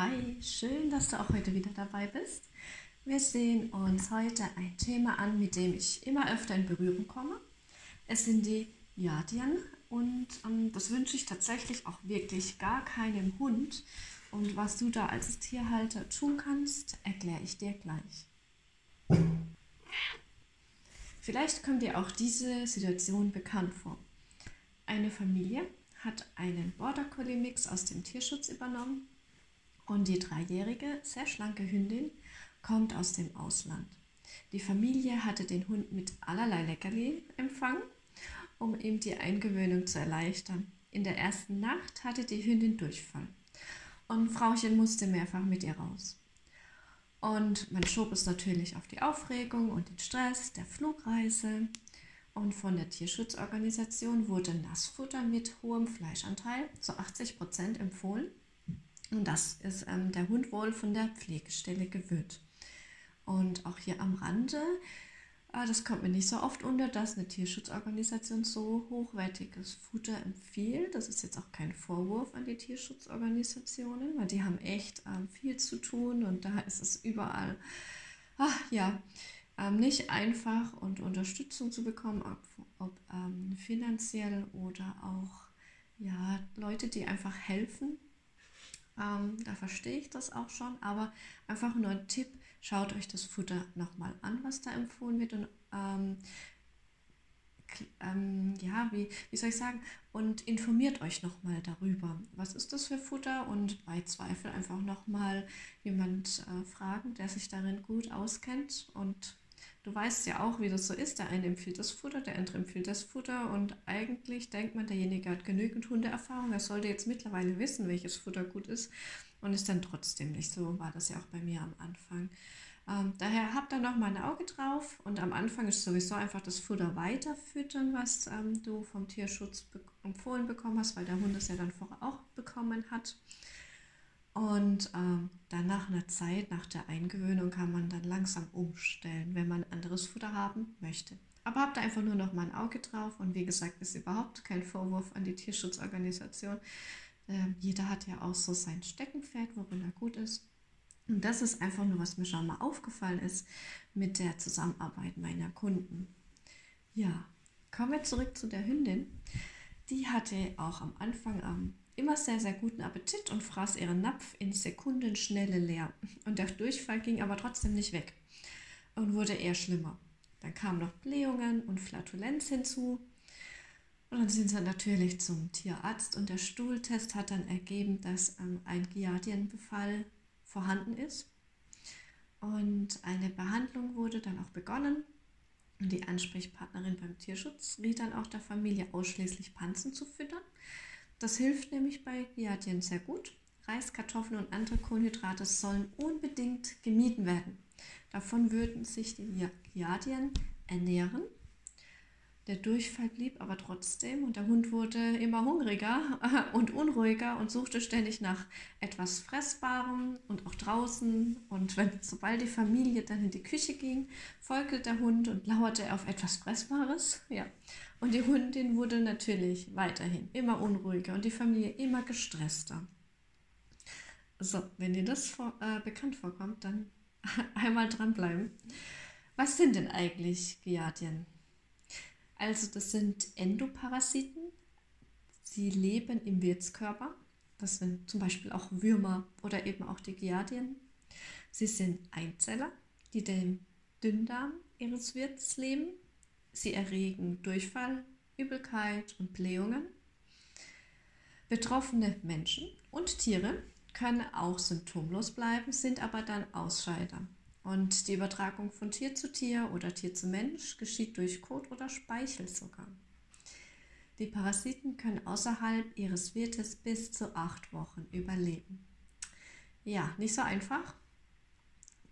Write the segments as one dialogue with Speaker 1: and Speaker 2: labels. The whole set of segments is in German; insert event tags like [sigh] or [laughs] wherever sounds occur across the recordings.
Speaker 1: Hi, schön, dass du auch heute wieder dabei bist. Wir sehen uns heute ein Thema an, mit dem ich immer öfter in Berührung komme. Es sind die Yardien und ähm, das wünsche ich tatsächlich auch wirklich gar keinem Hund. Und was du da als Tierhalter tun kannst, erkläre ich dir gleich. Vielleicht kommt dir auch diese Situation bekannt vor. Eine Familie hat einen Border Collie Mix aus dem Tierschutz übernommen und die dreijährige, sehr schlanke Hündin kommt aus dem Ausland. Die Familie hatte den Hund mit allerlei Leckerli empfangen, um ihm die Eingewöhnung zu erleichtern. In der ersten Nacht hatte die Hündin Durchfall und Frauchen musste mehrfach mit ihr raus. Und man schob es natürlich auf die Aufregung und den Stress der Flugreise. Und von der Tierschutzorganisation wurde Nassfutter mit hohem Fleischanteil zu 80 Prozent empfohlen. Und das ist ähm, der Hund wohl von der Pflegestelle gewöhnt. Und auch hier am Rande, äh, das kommt mir nicht so oft unter, dass eine Tierschutzorganisation so hochwertiges Futter empfiehlt. Das ist jetzt auch kein Vorwurf an die Tierschutzorganisationen, weil die haben echt ähm, viel zu tun und da ist es überall, ach ja, ähm, nicht einfach und Unterstützung zu bekommen, ob, ob ähm, finanziell oder auch ja, Leute, die einfach helfen ähm, da verstehe ich das auch schon, aber einfach nur ein Tipp, schaut euch das Futter nochmal an, was da empfohlen wird und ähm, ähm, ja, wie, wie soll ich sagen, und informiert euch nochmal darüber. Was ist das für Futter? Und bei Zweifel einfach nochmal jemand äh, fragen, der sich darin gut auskennt und Du weißt ja auch, wie das so ist. Der eine empfiehlt das Futter, der andere empfiehlt das Futter und eigentlich denkt man, derjenige hat genügend Hundeerfahrung. Er sollte jetzt mittlerweile wissen, welches Futter gut ist und ist dann trotzdem nicht so. War das ja auch bei mir am Anfang. Ähm, daher habt da noch mal ein Auge drauf und am Anfang ist sowieso einfach das Futter weiterfüttern, was ähm, du vom Tierschutz be empfohlen bekommen hast, weil der Hund es ja dann vorher auch bekommen hat. Und ähm, dann nach einer Zeit, nach der Eingewöhnung, kann man dann langsam umstellen, wenn man anderes Futter haben möchte. Aber habt da einfach nur noch mal ein Auge drauf. Und wie gesagt, ist überhaupt kein Vorwurf an die Tierschutzorganisation. Ähm, jeder hat ja auch so sein Steckenpferd, worin er gut ist. Und das ist einfach nur, was mir schon mal aufgefallen ist mit der Zusammenarbeit meiner Kunden. Ja, kommen wir zurück zu der Hündin. Die hatte auch am Anfang am immer sehr, sehr guten Appetit und fraß ihren Napf in Sekundenschnelle leer. Und der Durchfall ging aber trotzdem nicht weg und wurde eher schlimmer. Dann kamen noch Blähungen und Flatulenz hinzu. Und dann sind sie natürlich zum Tierarzt und der Stuhltest hat dann ergeben, dass ähm, ein Giardienbefall vorhanden ist. Und eine Behandlung wurde dann auch begonnen. Und die Ansprechpartnerin beim Tierschutz riet dann auch der Familie ausschließlich Panzen zu füttern das hilft nämlich bei Giardien sehr gut. Reis, Kartoffeln und andere Kohlenhydrate sollen unbedingt gemieden werden. Davon würden sich die Giardien ernähren. Der Durchfall blieb aber trotzdem und der Hund wurde immer hungriger [laughs] und unruhiger und suchte ständig nach etwas Fressbarem und auch draußen. Und wenn, sobald die Familie dann in die Küche ging, folgte der Hund und lauerte auf etwas Fressbares. Ja. Und die Hündin wurde natürlich weiterhin immer unruhiger und die Familie immer gestresster. So, wenn dir das vor, äh, bekannt vorkommt, dann [laughs] einmal dranbleiben. Was sind denn eigentlich Giardien? Also das sind Endoparasiten. Sie leben im Wirtskörper. Das sind zum Beispiel auch Würmer oder eben auch die Giardien. Sie sind Einzeller, die den Dünndarm ihres Wirts leben Sie erregen Durchfall, Übelkeit und Blähungen. Betroffene Menschen und Tiere können auch symptomlos bleiben, sind aber dann Ausscheider. Und die Übertragung von Tier zu Tier oder Tier zu Mensch geschieht durch Kot oder Speichel sogar. Die Parasiten können außerhalb ihres Wirtes bis zu acht Wochen überleben. Ja, nicht so einfach.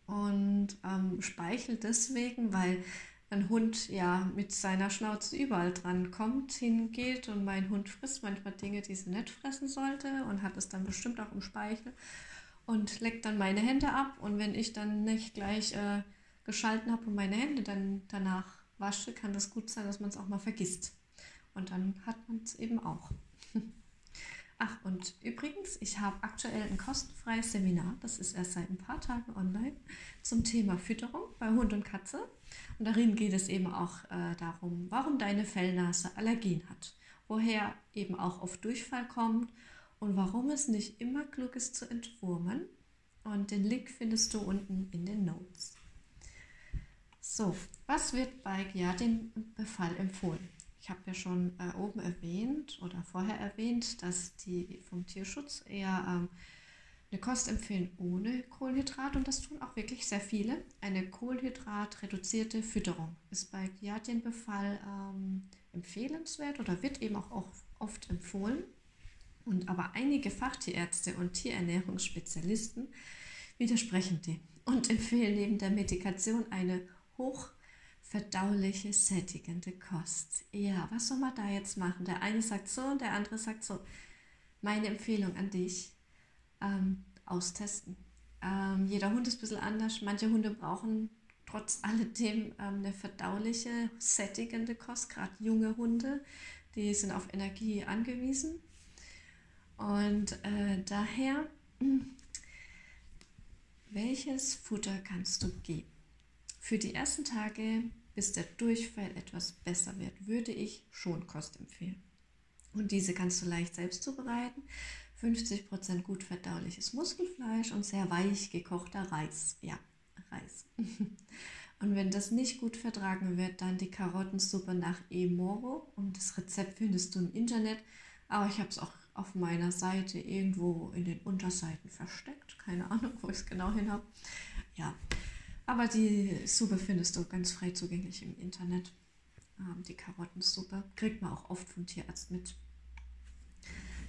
Speaker 1: Und ähm, Speichel deswegen, weil ein Hund ja mit seiner Schnauze überall dran kommt, hingeht und mein Hund frisst manchmal Dinge, die sie nicht fressen sollte und hat es dann bestimmt auch im Speichel und leckt dann meine Hände ab und wenn ich dann nicht gleich äh, geschalten habe und meine Hände dann danach wasche, kann das gut sein, dass man es auch mal vergisst. Und dann hat man es eben auch. [laughs] Ach, und übrigens, ich habe aktuell ein kostenfreies Seminar, das ist erst seit ein paar Tagen online, zum Thema Fütterung bei Hund und Katze. Und darin geht es eben auch äh, darum, warum deine Fellnase Allergien hat, woher eben auch oft Durchfall kommt und warum es nicht immer klug ist zu entwurmen. Und den Link findest du unten in den Notes. So, was wird bei Giardin-Befall empfohlen? Ich habe ja schon äh, oben erwähnt oder vorher erwähnt, dass die vom Tierschutz eher ähm, eine Kost empfehlen ohne Kohlenhydrat und das tun auch wirklich sehr viele. Eine kohlenhydratreduzierte Fütterung ist bei Giardienbefall ähm, empfehlenswert oder wird eben auch oft empfohlen. Und aber einige Fachtierärzte und Tierernährungsspezialisten widersprechen dem und [laughs] empfehlen neben der Medikation eine hoch verdauliche, sättigende Kost. Ja, was soll man da jetzt machen? Der eine sagt so und der andere sagt so. Meine Empfehlung an dich, ähm, austesten. Ähm, jeder Hund ist ein bisschen anders. Manche Hunde brauchen trotz alledem ähm, eine verdauliche, sättigende Kost, gerade junge Hunde, die sind auf Energie angewiesen. Und äh, daher, welches Futter kannst du geben? Für die ersten Tage, bis der Durchfall etwas besser wird, würde ich Schonkost empfehlen. Und diese kannst du leicht selbst zubereiten. 50% gut verdauliches Muskelfleisch und sehr weich gekochter Reis. Ja, Reis. [laughs] Und wenn das nicht gut vertragen wird, dann die Karottensuppe nach E-Moro. Und das Rezept findest du im Internet. Aber ich habe es auch auf meiner Seite irgendwo in den Unterseiten versteckt. Keine Ahnung, wo ich es genau hin habe. Ja, aber die Suppe findest du ganz frei zugänglich im Internet. Ähm, die Karottensuppe kriegt man auch oft vom Tierarzt mit.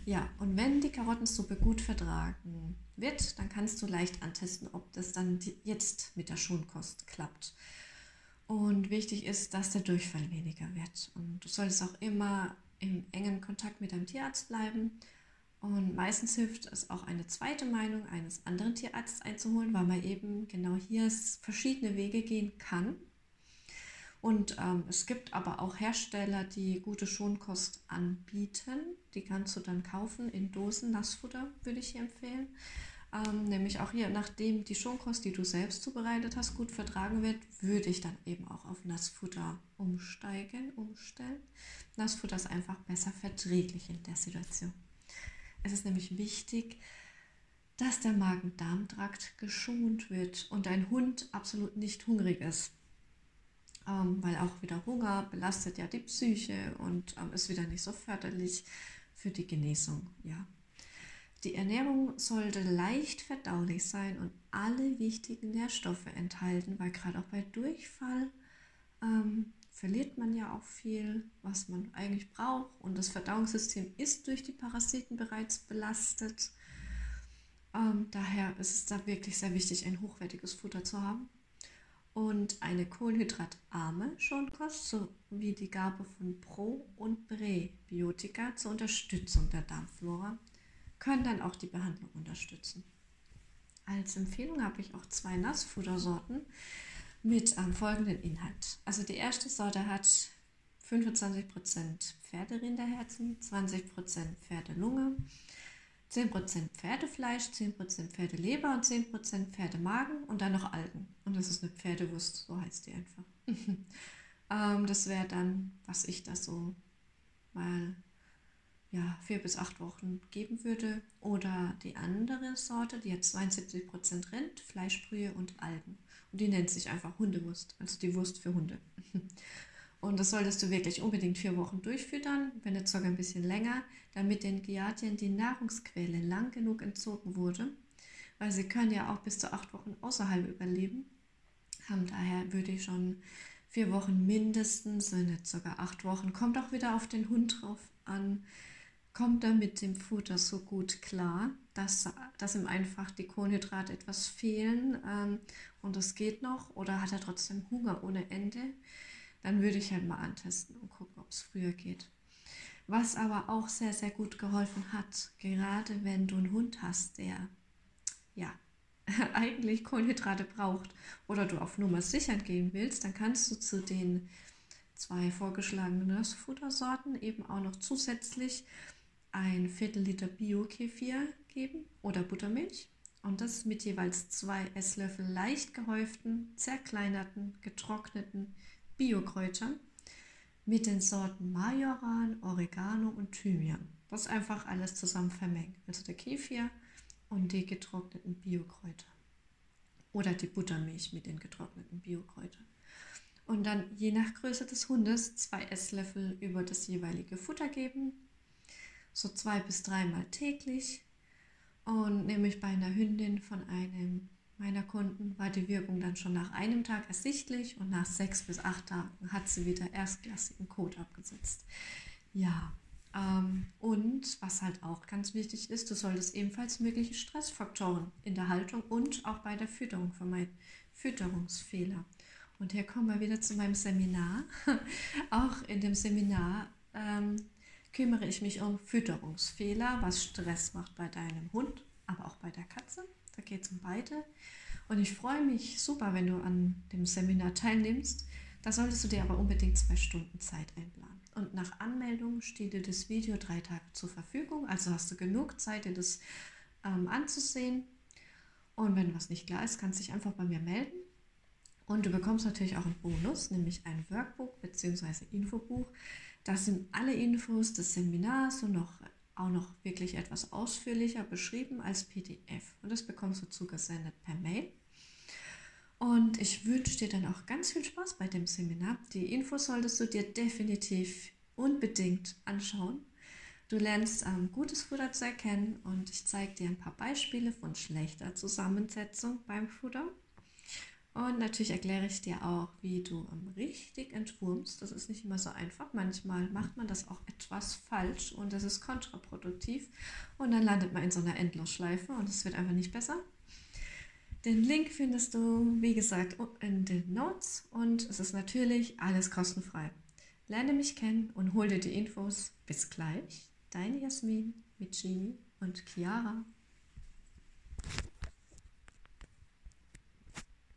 Speaker 1: Ja, und wenn die Karottensuppe gut vertragen wird, dann kannst du leicht antesten, ob das dann jetzt mit der Schonkost klappt. Und wichtig ist, dass der Durchfall weniger wird. Und du solltest auch immer im engen Kontakt mit deinem Tierarzt bleiben und meistens hilft es auch eine zweite Meinung eines anderen Tierarztes einzuholen, weil man eben genau hier verschiedene Wege gehen kann. Und ähm, es gibt aber auch Hersteller, die gute Schonkost anbieten. Die kannst du dann kaufen in Dosen. Nassfutter würde ich hier empfehlen. Ähm, nämlich auch hier, nachdem die Schonkost, die du selbst zubereitet hast, gut vertragen wird, würde ich dann eben auch auf Nassfutter umsteigen, umstellen. Nassfutter ist einfach besser verträglich in der Situation. Es ist nämlich wichtig, dass der Magen-Darm-Trakt geschont wird und dein Hund absolut nicht hungrig ist. Ähm, weil auch wieder Hunger belastet ja die Psyche und ähm, ist wieder nicht so förderlich für die Genesung. Ja. Die Ernährung sollte leicht verdaulich sein und alle wichtigen Nährstoffe enthalten, weil gerade auch bei Durchfall ähm, verliert man ja auch viel, was man eigentlich braucht. Und das Verdauungssystem ist durch die Parasiten bereits belastet. Ähm, daher ist es da wirklich sehr wichtig, ein hochwertiges Futter zu haben. Und eine kohlenhydratarme Schonkost sowie die Gabe von Pro- und Präbiotika zur Unterstützung der Darmflora können dann auch die Behandlung unterstützen. Als Empfehlung habe ich auch zwei Nassfuttersorten, mit ähm, folgenden Inhalt. Also die erste Sorte hat 25% Pferderinderherzen, 20% Pferdelunge, 10% Pferdefleisch, 10% Pferdeleber und 10% Pferdemagen und dann noch Algen. Und das ist eine Pferdewurst, so heißt die einfach. [laughs] ähm, das wäre dann, was ich da so mal ja, vier bis acht Wochen geben würde. Oder die andere Sorte, die hat 72% Rind, Fleischbrühe und Algen. Und die nennt sich einfach Hundewurst, also die Wurst für Hunde. [laughs] Und das solltest du wirklich unbedingt vier Wochen durchfüttern, wenn nicht sogar ein bisschen länger, damit den Giardien die Nahrungsquelle lang genug entzogen wurde, weil sie können ja auch bis zu acht Wochen außerhalb überleben. daher würde ich schon vier Wochen mindestens, wenn nicht sogar acht Wochen, kommt auch wieder auf den Hund drauf an, kommt er mit dem Futter so gut klar, dass, dass ihm einfach die Kohlenhydrate etwas fehlen ähm, und das geht noch oder hat er trotzdem Hunger ohne Ende, dann würde ich halt mal antesten und gucken, ob es früher geht. Was aber auch sehr, sehr gut geholfen hat, gerade wenn du einen Hund hast, der ja [laughs] eigentlich Kohlenhydrate braucht oder du auf Nummer sichern gehen willst, dann kannst du zu den zwei vorgeschlagenen Nussfuttersorten eben auch noch zusätzlich ein Viertel Liter Bio-Kefir geben oder Buttermilch und das mit jeweils zwei Esslöffel leicht gehäuften, zerkleinerten, getrockneten Biokräutern mit den Sorten Majoran, Oregano und Thymian. Das einfach alles zusammen vermengen. Also der Kefir und die getrockneten Biokräuter. Oder die Buttermilch mit den getrockneten Biokräutern. Und dann je nach Größe des Hundes zwei Esslöffel über das jeweilige Futter geben. So zwei bis dreimal täglich. Und nämlich bei einer Hündin von einem meiner Kunden war die Wirkung dann schon nach einem Tag ersichtlich und nach sechs bis acht Tagen hat sie wieder erstklassigen Kot abgesetzt. Ja, ähm, und was halt auch ganz wichtig ist, du solltest ebenfalls mögliche Stressfaktoren in der Haltung und auch bei der Fütterung vermeiden. Fütterungsfehler. Und hier kommen wir wieder zu meinem Seminar. [laughs] auch in dem Seminar ähm, kümmere ich mich um Fütterungsfehler, was Stress macht bei deinem Hund, aber auch bei der Katze. Da geht es um beide. Und ich freue mich super, wenn du an dem Seminar teilnimmst. Da solltest du dir aber unbedingt zwei Stunden Zeit einplanen. Und nach Anmeldung steht dir das Video drei Tage zur Verfügung. Also hast du genug Zeit, dir das ähm, anzusehen. Und wenn was nicht klar ist, kannst du dich einfach bei mir melden. Und du bekommst natürlich auch einen Bonus, nämlich ein Workbook bzw. Infobuch. Da sind alle Infos des Seminars und noch auch noch wirklich etwas ausführlicher beschrieben als PDF. Und das bekommst du zugesendet per Mail. Und ich wünsche dir dann auch ganz viel Spaß bei dem Seminar. Die Infos solltest du dir definitiv unbedingt anschauen. Du lernst ähm, gutes Futter zu erkennen und ich zeige dir ein paar Beispiele von schlechter Zusammensetzung beim Futter. Und natürlich erkläre ich dir auch, wie du richtig entwurmst. Das ist nicht immer so einfach. Manchmal macht man das auch etwas falsch und das ist kontraproduktiv. Und dann landet man in so einer Endlosschleife und es wird einfach nicht besser. Den Link findest du, wie gesagt, in den Notes und es ist natürlich alles kostenfrei. Lerne mich kennen und hol dir die Infos. Bis gleich. Deine Jasmin mit Genie und Chiara.